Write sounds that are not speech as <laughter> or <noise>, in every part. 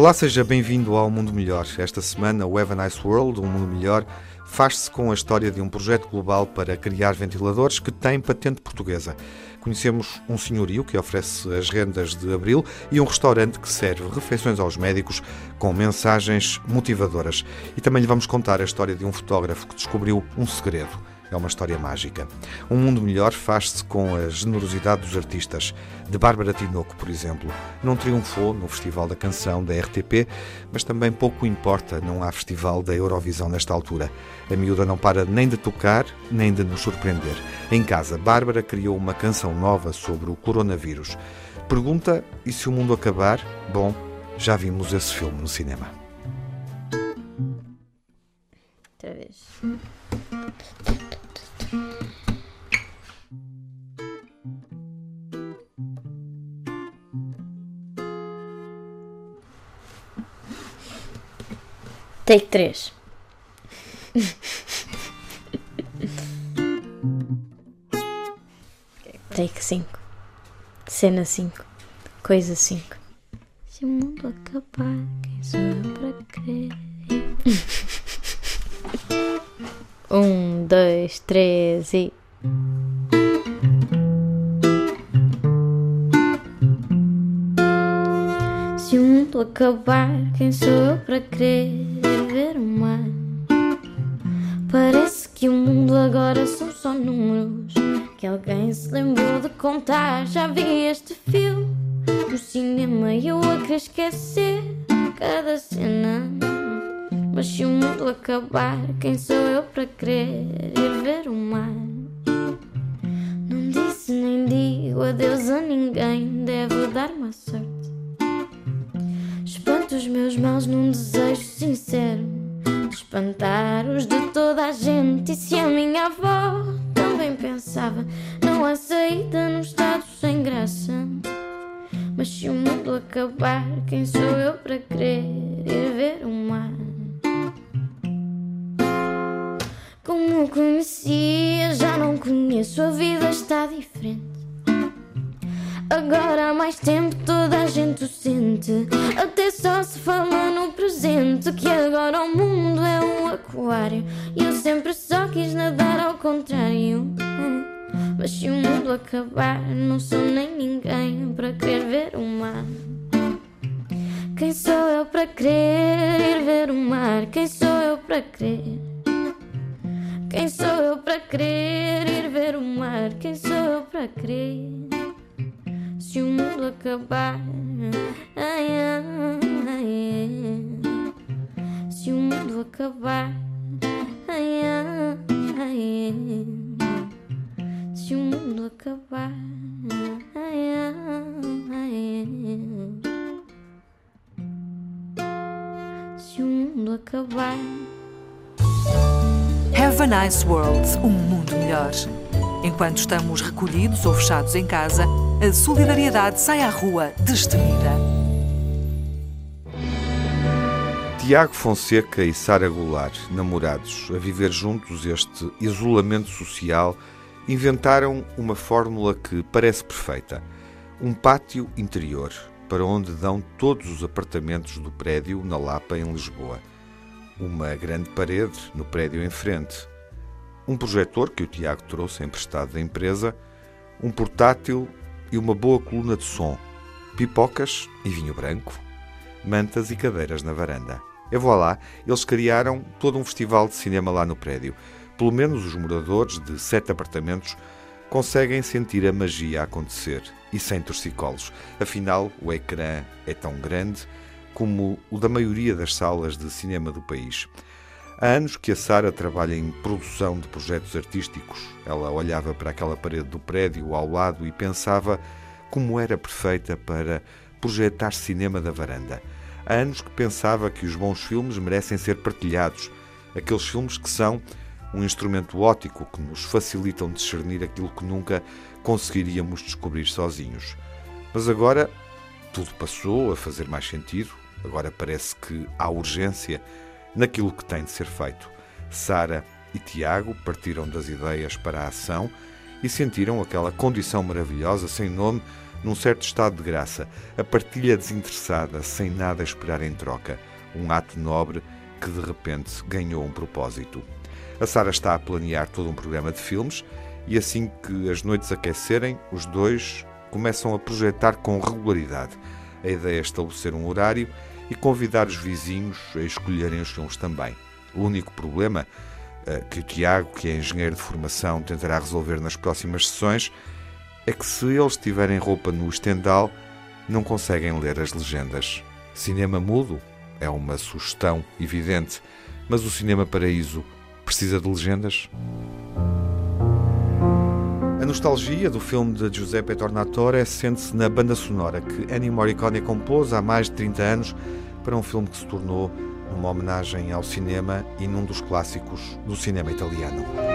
Olá, seja bem-vindo ao Mundo Melhor. Esta semana, o Have a Nice World, um mundo melhor, faz-se com a história de um projeto global para criar ventiladores que tem patente portuguesa. Conhecemos um senhorio que oferece as rendas de abril e um restaurante que serve refeições aos médicos com mensagens motivadoras. E também lhe vamos contar a história de um fotógrafo que descobriu um segredo é uma história mágica. Um mundo melhor faz-se com a generosidade dos artistas. De Bárbara Tinoco, por exemplo, não triunfou no Festival da Canção da RTP, mas também pouco importa, não há festival da Eurovisão nesta altura. A miúda não para nem de tocar, nem de nos surpreender. Em casa, Bárbara criou uma canção nova sobre o coronavírus. Pergunta: e se o mundo acabar? Bom, já vimos esse filme no cinema. Outra vez. Take 3. Take 5. Cena 5. Coisa 5. Se o mundo acabar, quem sou eu para querer? <laughs> um, dois, três e. Se o mundo acabar, quem sou eu para querer ver o mar? Parece que o mundo agora são só números que alguém se lembrou de contar. Já vi este filme no cinema e eu a querer esquecer cada cena. Mas se o mundo acabar, quem sou eu para querer ir ver o mar? Não disse nem digo adeus a ninguém, deve dar-me a sorte. Espanto os meus males num desejo sincero de espantar os de toda a gente. E se a minha avó também pensava, não há saída num estado sem graça. Mas se o mundo acabar, quem sou eu para querer ir ver o mar? Como conhecia, já não conheço, a vida está diferente. Agora há mais tempo toda a gente o sente. Até só se fala no presente. Que agora o mundo é um aquário. E eu sempre só quis nadar ao contrário. Mas se o mundo acabar, não sou nem ninguém para querer ver o mar. Quem sou eu para querer ir ver o mar? Quem sou eu para querer? Quem sou eu para querer ir ver o mar? Quem sou eu para querer? Se o mundo acabar, ai, ai, se o mundo acabar, se o mundo acabar, se o mundo acabar. Have a nice world, um mundo melhor. Enquanto estamos recolhidos ou fechados em casa, a solidariedade sai à rua destemida. Tiago Fonseca e Sara Goulart, namorados, a viver juntos este isolamento social, inventaram uma fórmula que parece perfeita. Um pátio interior, para onde dão todos os apartamentos do prédio na Lapa, em Lisboa. Uma grande parede no prédio em frente. Um projetor que o Tiago trouxe emprestado da empresa, um portátil e uma boa coluna de som, pipocas e vinho branco, mantas e cadeiras na varanda. E voilà, eles criaram todo um festival de cinema lá no prédio. Pelo menos os moradores de sete apartamentos conseguem sentir a magia acontecer e sem torcicolos. Afinal, o ecrã é tão grande como o da maioria das salas de cinema do país. Há anos que a Sara trabalha em produção de projetos artísticos. Ela olhava para aquela parede do prédio ao lado e pensava como era perfeita para projetar cinema da varanda. Há anos que pensava que os bons filmes merecem ser partilhados, aqueles filmes que são um instrumento óptico que nos facilitam discernir aquilo que nunca conseguiríamos descobrir sozinhos. Mas agora tudo passou a fazer mais sentido, agora parece que há urgência naquilo que tem de ser feito. Sara e Tiago partiram das ideias para a ação e sentiram aquela condição maravilhosa, sem nome, num certo estado de graça, a partilha desinteressada, sem nada a esperar em troca, um ato nobre que de repente ganhou um propósito. A Sara está a planear todo um programa de filmes e assim que as noites aquecerem, os dois começam a projetar com regularidade. A ideia é estabelecer um horário e convidar os vizinhos a escolherem os filmes também. O único problema eh, que o Tiago, que é engenheiro de formação, tentará resolver nas próximas sessões é que se eles tiverem roupa no estendal, não conseguem ler as legendas. Cinema mudo é uma sugestão evidente, mas o Cinema Paraíso precisa de legendas? A nostalgia do filme de Giuseppe Tornatore sente-se na banda sonora que Ennio Morricone compôs há mais de 30 anos para um filme que se tornou uma homenagem ao cinema e num dos clássicos do cinema italiano.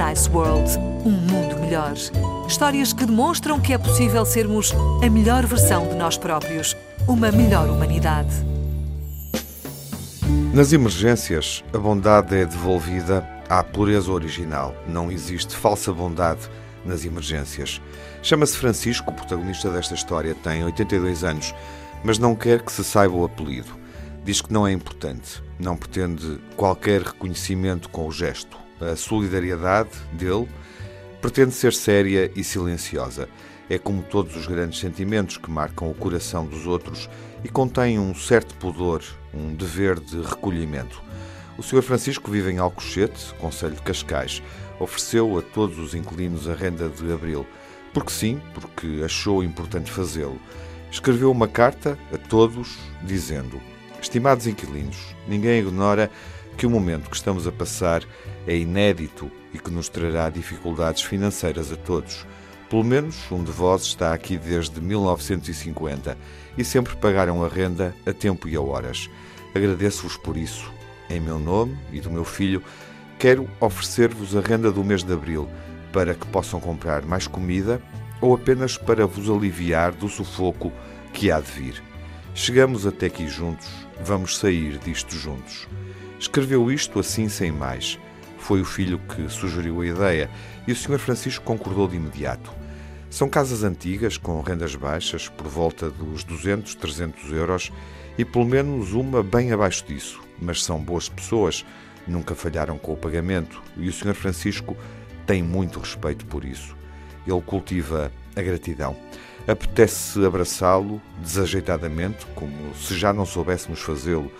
Nice World um mundo melhor. Histórias que demonstram que é possível sermos a melhor versão de nós próprios, uma melhor humanidade. Nas emergências, a bondade é devolvida à pureza original. Não existe falsa bondade nas emergências. Chama-se Francisco, o protagonista desta história, tem 82 anos, mas não quer que se saiba o apelido. Diz que não é importante, não pretende qualquer reconhecimento com o gesto. A solidariedade dele pretende ser séria e silenciosa. É como todos os grandes sentimentos que marcam o coração dos outros e contém um certo pudor, um dever de recolhimento. O Sr. Francisco vive em Alcochete, Conselho de Cascais. Ofereceu a todos os inquilinos a renda de abril. Porque sim, porque achou importante fazê-lo. Escreveu uma carta a todos dizendo: Estimados inquilinos, ninguém ignora que o momento que estamos a passar é inédito e que nos trará dificuldades financeiras a todos. Pelo menos um de vós está aqui desde 1950 e sempre pagaram a renda a tempo e a horas. Agradeço-vos por isso. Em meu nome e do meu filho, quero oferecer-vos a renda do mês de abril para que possam comprar mais comida ou apenas para vos aliviar do sufoco que há de vir. Chegamos até aqui juntos, vamos sair disto juntos. Escreveu isto assim sem mais. Foi o filho que sugeriu a ideia e o Sr. Francisco concordou de imediato. São casas antigas, com rendas baixas, por volta dos 200, 300 euros, e pelo menos uma bem abaixo disso. Mas são boas pessoas, nunca falharam com o pagamento, e o Sr. Francisco tem muito respeito por isso. Ele cultiva a gratidão. Apetece abraçá-lo desajeitadamente, como se já não soubéssemos fazê-lo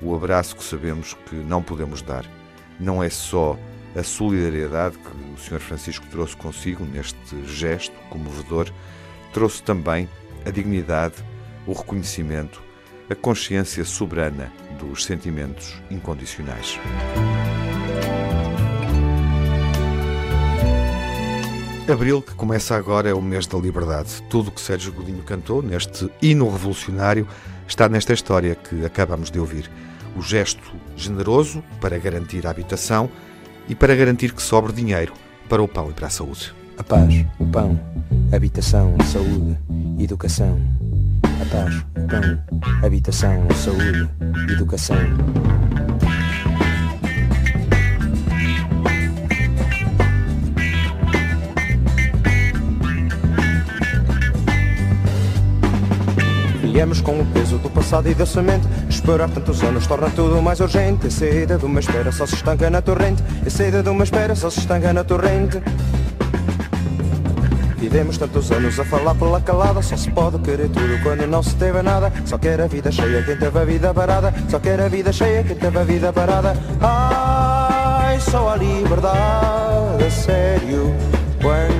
o abraço que sabemos que não podemos dar. Não é só a solidariedade que o Sr. Francisco trouxe consigo neste gesto comovedor, trouxe também a dignidade, o reconhecimento, a consciência soberana dos sentimentos incondicionais. Abril, que começa agora, é o mês da liberdade. Tudo o que Sérgio Godinho cantou neste hino revolucionário está nesta história que acabamos de ouvir. O gesto generoso para garantir a habitação e para garantir que sobre dinheiro para o pão e para a saúde. A paz, o pão, habitação, saúde, educação. A paz, o pão, habitação, saúde, educação. Viemos com o peso do passado e da semente Esperar tantos anos torna tudo mais urgente. A saída de uma espera só se estanca na torrente. A saída de uma espera só se estanca na torrente. Vivemos tantos anos a falar pela calada. Só se pode querer tudo quando não se teve nada. Só quer a vida cheia quem teve a vida parada. Só quer a vida cheia quem teve a vida parada. Ai, só a liberdade, a sério. Quando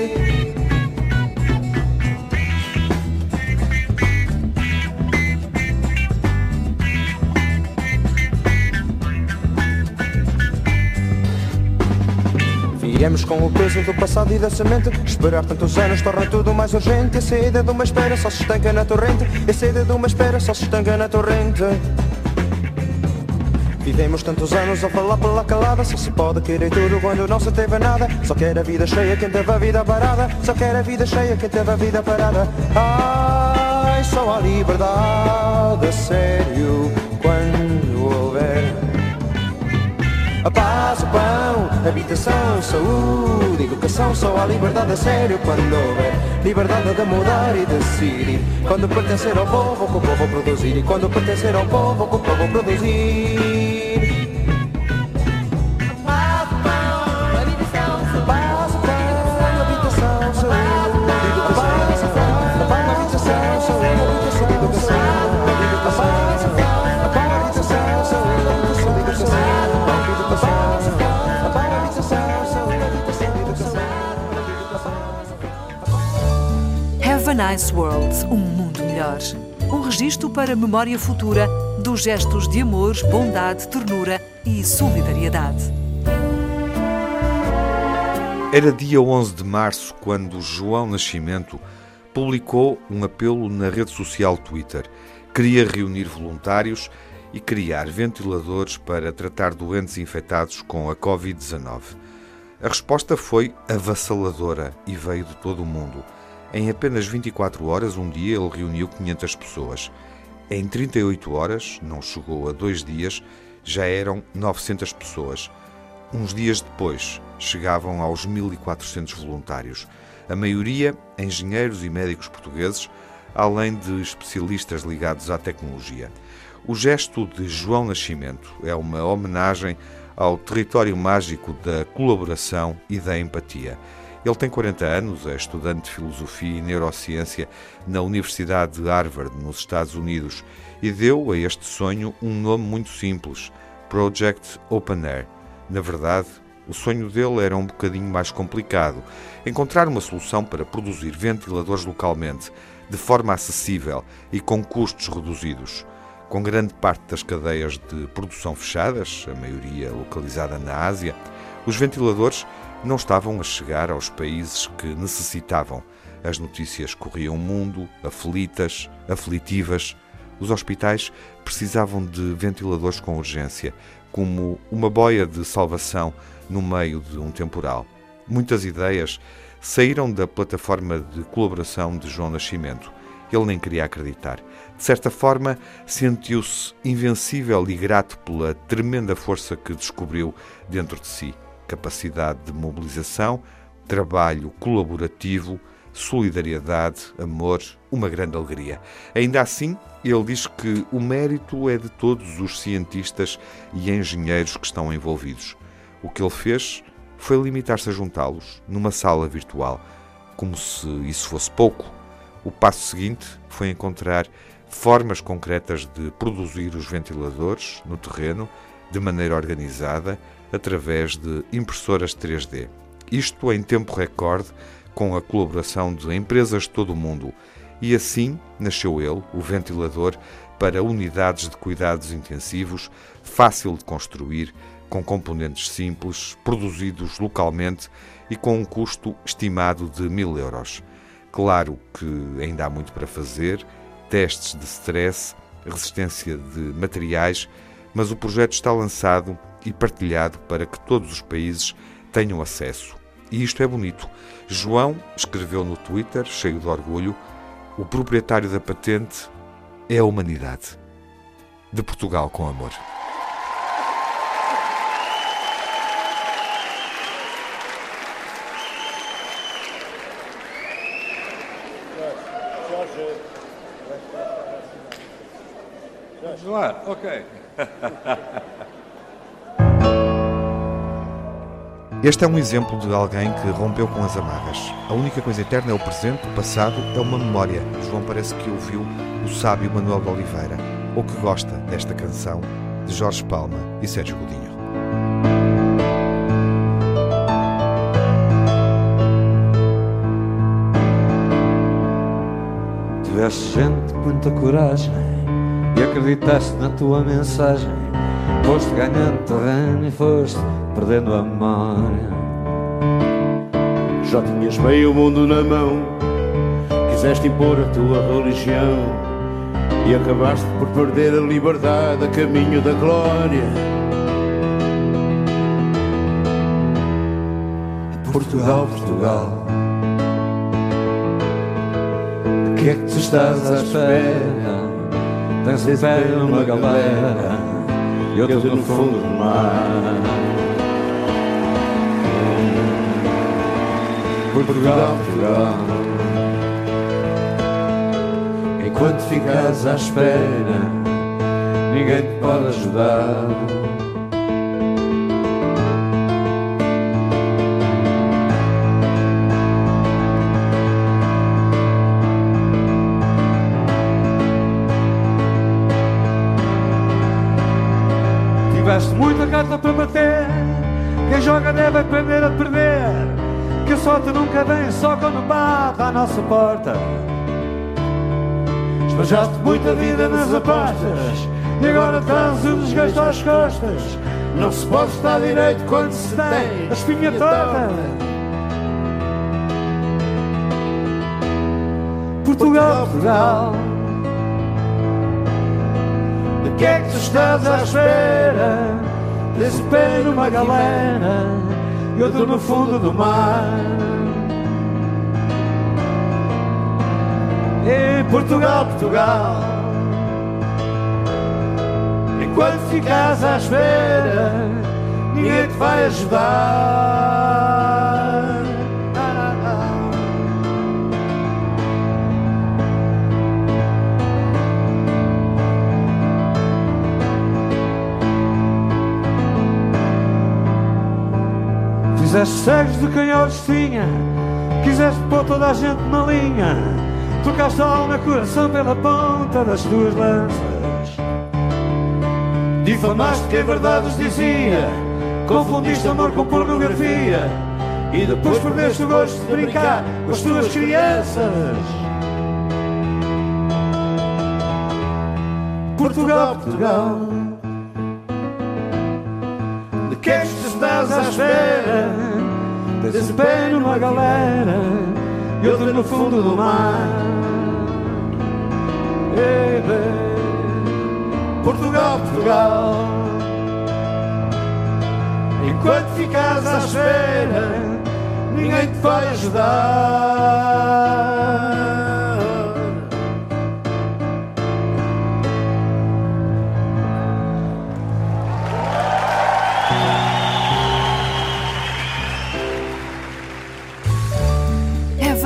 Viemos com o peso do passado e da semente Esperar tantos anos torna tudo mais urgente. A saída de uma espera só se estanca na torrente. A saída de uma espera só se estanca na torrente. Vivemos tantos anos a falar pela calada. Só se pode querer tudo quando não se teve nada. Só quer a vida cheia quem teve a vida parada. Só quer a vida cheia quem teve a vida parada. Ai, só a liberdade, a sério Quando houver a paz, o pão, habitação, saúde, educação Só há liberdade a sério quando houver Liberdade de mudar e decidir. Quando pertencer ao povo, com o povo produzir. E quando pertencer ao povo, com o povo produzir Nice World, um mundo melhor. Um registro para memória futura dos gestos de amor, bondade, ternura e solidariedade. Era dia 11 de março quando João Nascimento publicou um apelo na rede social Twitter. Queria reunir voluntários e criar ventiladores para tratar doentes infectados com a Covid-19. A resposta foi avassaladora e veio de todo o mundo. Em apenas 24 horas, um dia, ele reuniu 500 pessoas. Em 38 horas, não chegou a dois dias, já eram 900 pessoas. Uns dias depois, chegavam aos 1.400 voluntários, a maioria engenheiros e médicos portugueses, além de especialistas ligados à tecnologia. O gesto de João Nascimento é uma homenagem ao território mágico da colaboração e da empatia. Ele tem 40 anos, é estudante de filosofia e neurociência na Universidade de Harvard, nos Estados Unidos, e deu a este sonho um nome muito simples: Project Open Air. Na verdade, o sonho dele era um bocadinho mais complicado: encontrar uma solução para produzir ventiladores localmente, de forma acessível e com custos reduzidos. Com grande parte das cadeias de produção fechadas, a maioria localizada na Ásia, os ventiladores não estavam a chegar aos países que necessitavam. As notícias corriam o mundo, aflitas, aflitivas. Os hospitais precisavam de ventiladores com urgência, como uma boia de salvação no meio de um temporal. Muitas ideias saíram da plataforma de colaboração de João Nascimento. Ele nem queria acreditar. De certa forma, sentiu-se invencível e grato pela tremenda força que descobriu dentro de si capacidade de mobilização, trabalho colaborativo, solidariedade, amor, uma grande alegria. Ainda assim, ele diz que o mérito é de todos os cientistas e engenheiros que estão envolvidos. O que ele fez foi limitar-se a juntá-los numa sala virtual, como se isso fosse pouco. O passo seguinte foi encontrar formas concretas de produzir os ventiladores no terreno de maneira organizada através de impressoras 3D. Isto em tempo recorde, com a colaboração de empresas de todo o mundo. E assim nasceu ele, o ventilador, para unidades de cuidados intensivos, fácil de construir, com componentes simples, produzidos localmente e com um custo estimado de mil euros. Claro que ainda há muito para fazer, testes de stress, resistência de materiais, mas o projeto está lançado e partilhado para que todos os países tenham acesso. E isto é bonito. João escreveu no Twitter, cheio de orgulho: o proprietário da patente é a humanidade. De Portugal com amor. Vamos lá, ok. Este é um exemplo de alguém que rompeu com as amarras. A única coisa eterna é o presente, o passado é uma memória. João parece que ouviu o sábio Manuel de Oliveira, ou que gosta desta canção de Jorge Palma e Sérgio Godinho. Tiveste gente, muita coragem e acreditaste na tua mensagem. Foste ganhando terreno e foste perdendo a memória. Já tinhas meio mundo na mão, quiseste impor a tua religião e acabaste por perder a liberdade a caminho da glória. Portugal, Portugal. De que é que tu estás à espera? Tens um pé numa galera e outro no fundo do mar. Portugal, Portugal. Enquanto ficas à espera, ninguém te pode ajudar. Só quando bate à nossa porta. Esbanjaste muita vida nas apostas e agora traz o desgaste às costas. Não se pode estar direito quando se tem a espinha torta. Portugal, Portugal. De que é que tu estás à espera? Desse pé numa galera e outro no fundo do mar. Em Portugal, Portugal. Enquanto ficas à espera, ninguém te vai ajudar. Fizeste cegos de canhotos tinha Quiseste pôr toda a gente na linha Trocaste a e coração pela ponta das tuas lanças. Difamaste quem verdades dizia Confundiste amor com pornografia E depois perdeste o gosto de brincar com as tuas crianças. Portugal, Portugal De que é que estás à espera? Desse pé numa galera E outro no fundo do mar. Ei, bem, Portugal, Portugal. Enquanto ficas à espera Ninguém te vai ajudar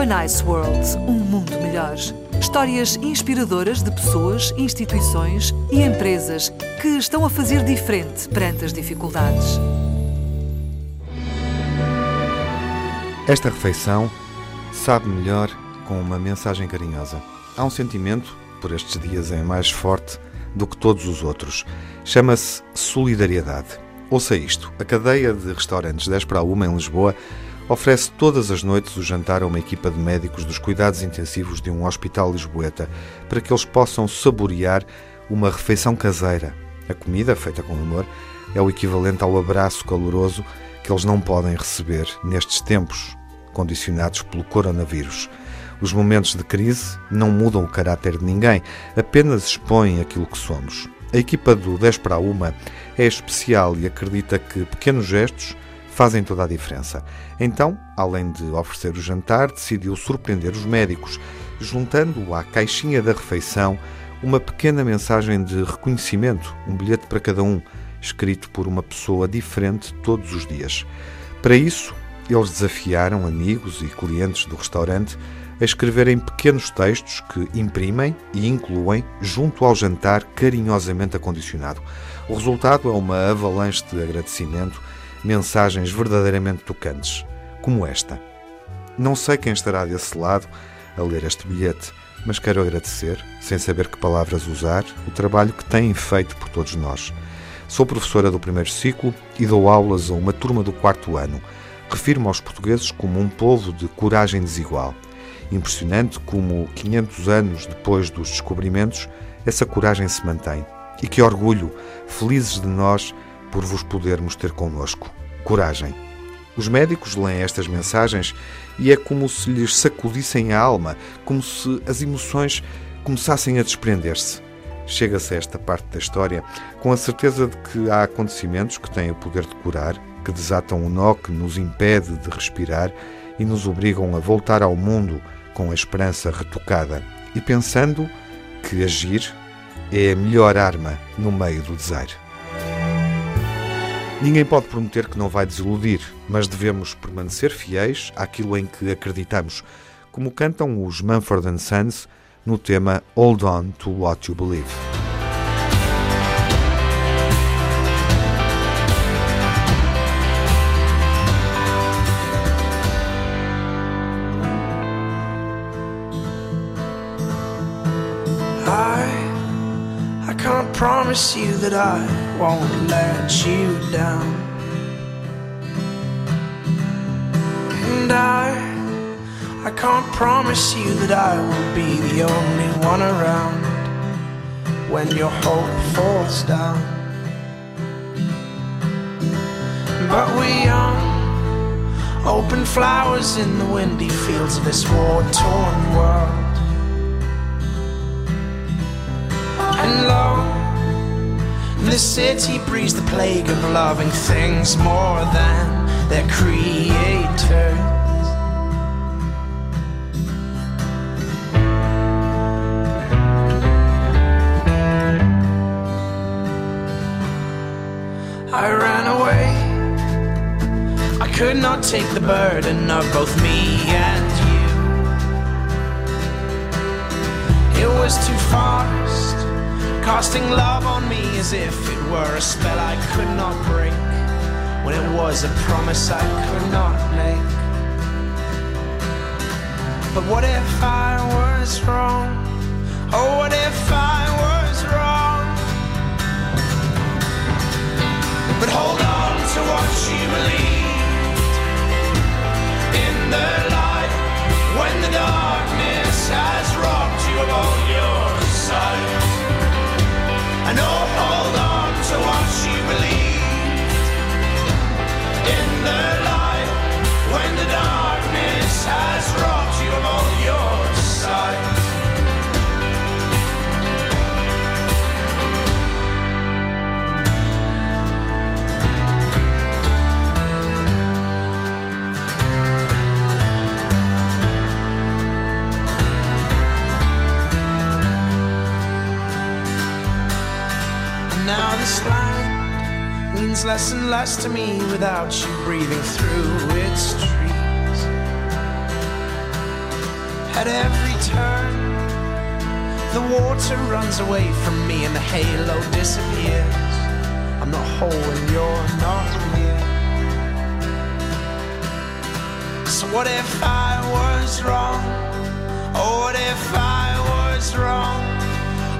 a Nice World um mundo melhor. Histórias inspiradoras de pessoas, instituições e empresas que estão a fazer diferente perante as dificuldades. Esta refeição sabe melhor com uma mensagem carinhosa. Há um sentimento, por estes dias é mais forte do que todos os outros. Chama-se solidariedade. Ouça isto: a cadeia de restaurantes 10 para 1 em Lisboa oferece todas as noites o jantar a uma equipa de médicos dos cuidados intensivos de um hospital lisboeta para que eles possam saborear uma refeição caseira. A comida, feita com amor, é o equivalente ao abraço caloroso que eles não podem receber nestes tempos condicionados pelo coronavírus. Os momentos de crise não mudam o caráter de ninguém, apenas expõem aquilo que somos. A equipa do 10 para uma é especial e acredita que pequenos gestos fazem toda a diferença. Então, além de oferecer o jantar, decidiu surpreender os médicos, juntando à caixinha da refeição uma pequena mensagem de reconhecimento, um bilhete para cada um, escrito por uma pessoa diferente todos os dias. Para isso, eles desafiaram amigos e clientes do restaurante a escreverem pequenos textos que imprimem e incluem junto ao jantar carinhosamente acondicionado. O resultado é uma avalanche de agradecimento, mensagens verdadeiramente tocantes, como esta. Não sei quem estará desse lado a ler este bilhete, mas quero agradecer, sem saber que palavras usar, o trabalho que têm feito por todos nós. Sou professora do primeiro ciclo e dou aulas a uma turma do quarto ano. Refiro-me aos portugueses como um povo de coragem desigual. Impressionante como, 500 anos depois dos descobrimentos, essa coragem se mantém. E que orgulho, felizes de nós por vos podermos ter connosco. Coragem. Os médicos leem estas mensagens e é como se lhes sacudissem a alma, como se as emoções começassem a desprender-se. Chega-se a esta parte da história com a certeza de que há acontecimentos que têm o poder de curar, que desatam o nó que nos impede de respirar e nos obrigam a voltar ao mundo com a esperança retocada e pensando que agir é a melhor arma no meio do desaire. Ninguém pode prometer que não vai desiludir, mas devemos permanecer fiéis àquilo em que acreditamos, como cantam os Mumford Sons no tema Hold On to What You Believe. Promise you that I won't let you down. And I I can't promise you that I will be the only one around when your hope falls down. But we are open flowers in the windy fields of this war torn world. And lo, the city breathes the plague of loving things more than their creators. I ran away. I could not take the burden of both me and you. It was too fast, casting love on me as if it were a spell I could not break. When it was a promise I could not make. But what if I was wrong? Oh, what if I was wrong? But hold on to what you believed in the light when the darkness has robbed you of all your sight. And oh, hold on to what you believed in the light when the darkness has robbed you less and less to me without you breathing through its trees. at every turn. The water runs away from me and the halo disappears. I'm not whole and you're not near. So what if I was wrong? Oh, what if I was wrong?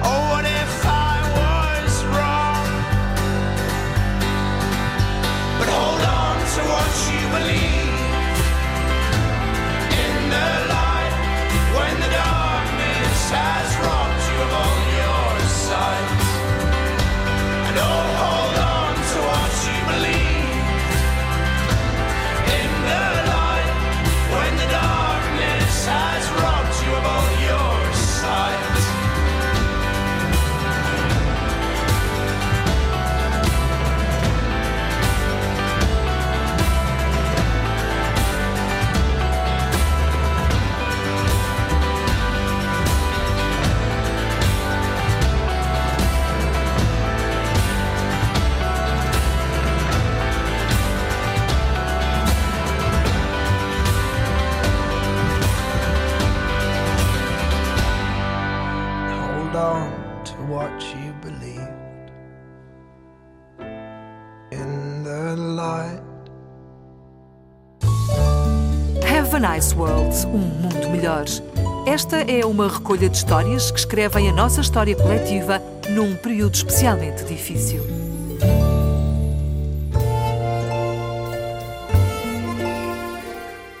Oh, what if I to what you believe. In the light when the darkness has robbed you of all Esta é uma recolha de histórias que escrevem a nossa história coletiva num período especialmente difícil.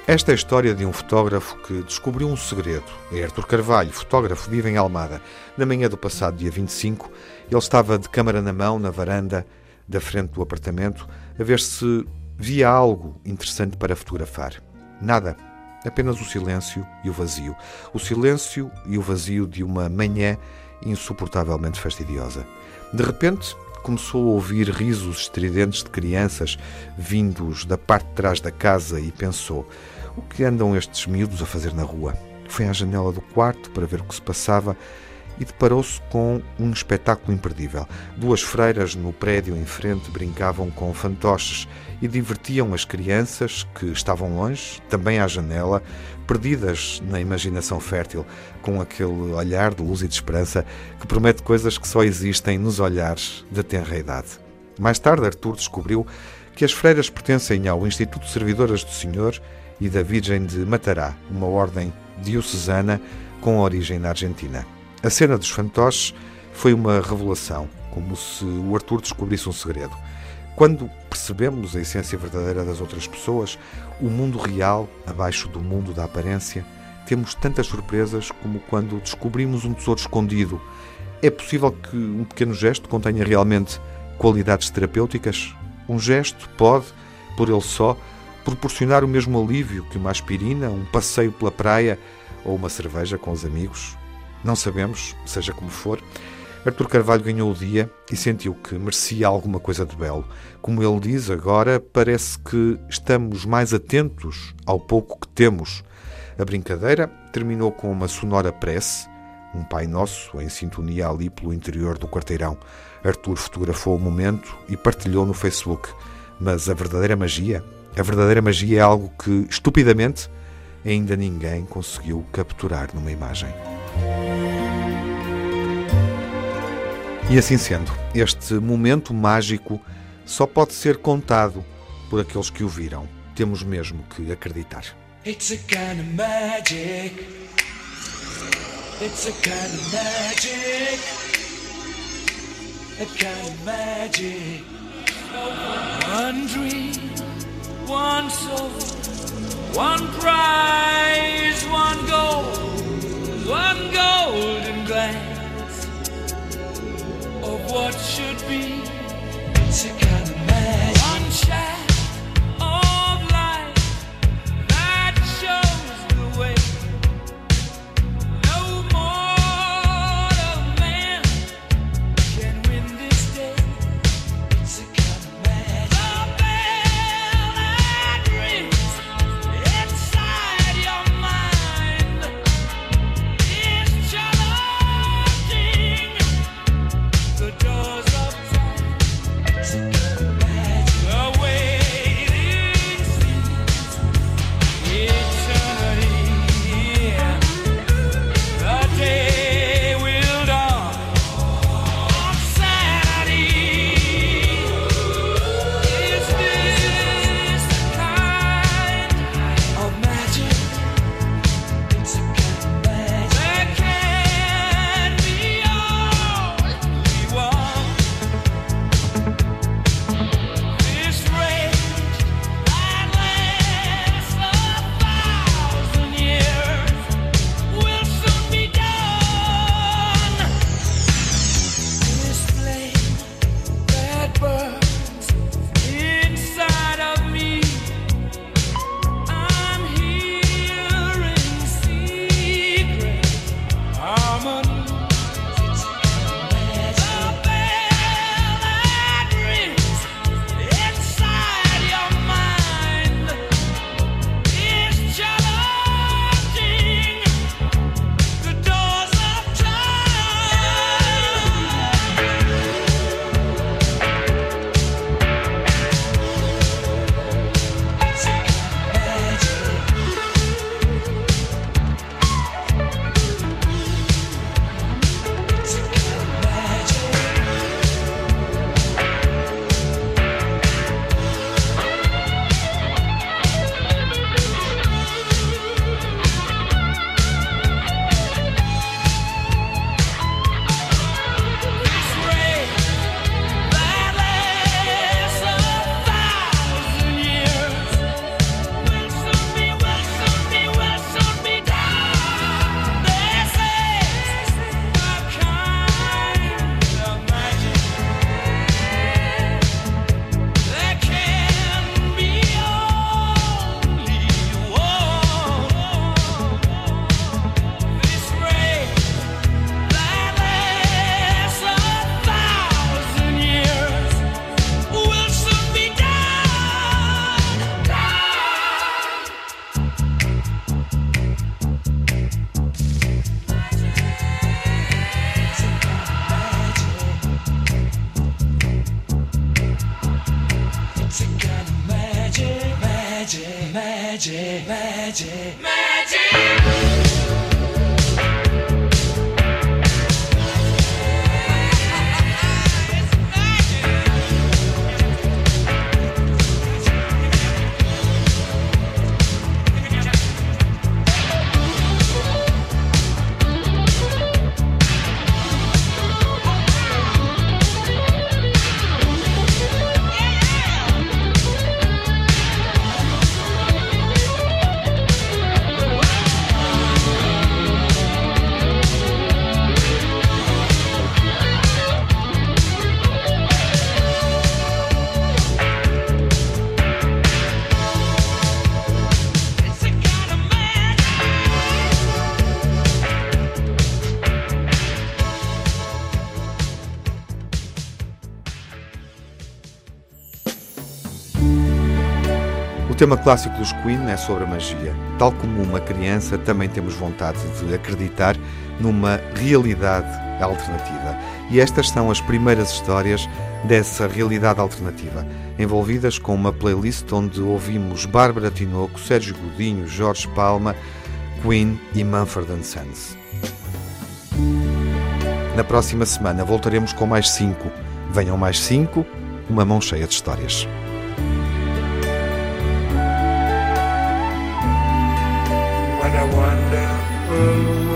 Esta é a história de um fotógrafo que descobriu um segredo. É Artur Carvalho, fotógrafo, vive em Almada. Na manhã do passado dia 25, ele estava de câmara na mão, na varanda da frente do apartamento, a ver se via algo interessante para fotografar. Nada. Apenas o silêncio e o vazio. O silêncio e o vazio de uma manhã insuportavelmente fastidiosa. De repente, começou a ouvir risos estridentes de crianças vindos da parte de trás da casa e pensou: o que andam estes miúdos a fazer na rua? Foi à janela do quarto para ver o que se passava e deparou-se com um espetáculo imperdível. Duas freiras no prédio em frente brincavam com fantoches e divertiam as crianças que estavam longe, também à janela, perdidas na imaginação fértil, com aquele olhar de luz e de esperança que promete coisas que só existem nos olhares da tenra idade. Mais tarde, Artur descobriu que as freiras pertencem ao Instituto Servidoras do Senhor e da Virgem de Matará, uma ordem diocesana com origem na Argentina. A cena dos fantoches foi uma revelação, como se o Arthur descobrisse um segredo. Quando percebemos a essência verdadeira das outras pessoas, o mundo real, abaixo do mundo da aparência, temos tantas surpresas como quando descobrimos um tesouro escondido. É possível que um pequeno gesto contenha realmente qualidades terapêuticas? Um gesto pode, por ele só, proporcionar o mesmo alívio que uma aspirina, um passeio pela praia ou uma cerveja com os amigos? Não sabemos, seja como for. Artur Carvalho ganhou o dia e sentiu que merecia alguma coisa de belo. Como ele diz agora, parece que estamos mais atentos ao pouco que temos. A brincadeira terminou com uma sonora prece, um Pai Nosso em sintonia ali pelo interior do quarteirão. Artur fotografou o momento e partilhou no Facebook. Mas a verdadeira magia, a verdadeira magia é algo que, estupidamente, ainda ninguém conseguiu capturar numa imagem. E assim sendo, este momento mágico só pode ser contado por aqueles que o viram. Temos mesmo que acreditar. It's a kind of magic. It's a kind of magic. A kind of magic. One dream, one soul, one prize, one goal, one golden what should be. It's a tema clássico dos Queen é sobre a magia. Tal como uma criança, também temos vontade de acreditar numa realidade alternativa. E estas são as primeiras histórias dessa realidade alternativa, envolvidas com uma playlist onde ouvimos Bárbara Tinoco, Sérgio Godinho, Jorge Palma, Queen e Mumford Sons. Na próxima semana voltaremos com mais cinco. Venham mais cinco, uma mão cheia de histórias. What a wonderful world.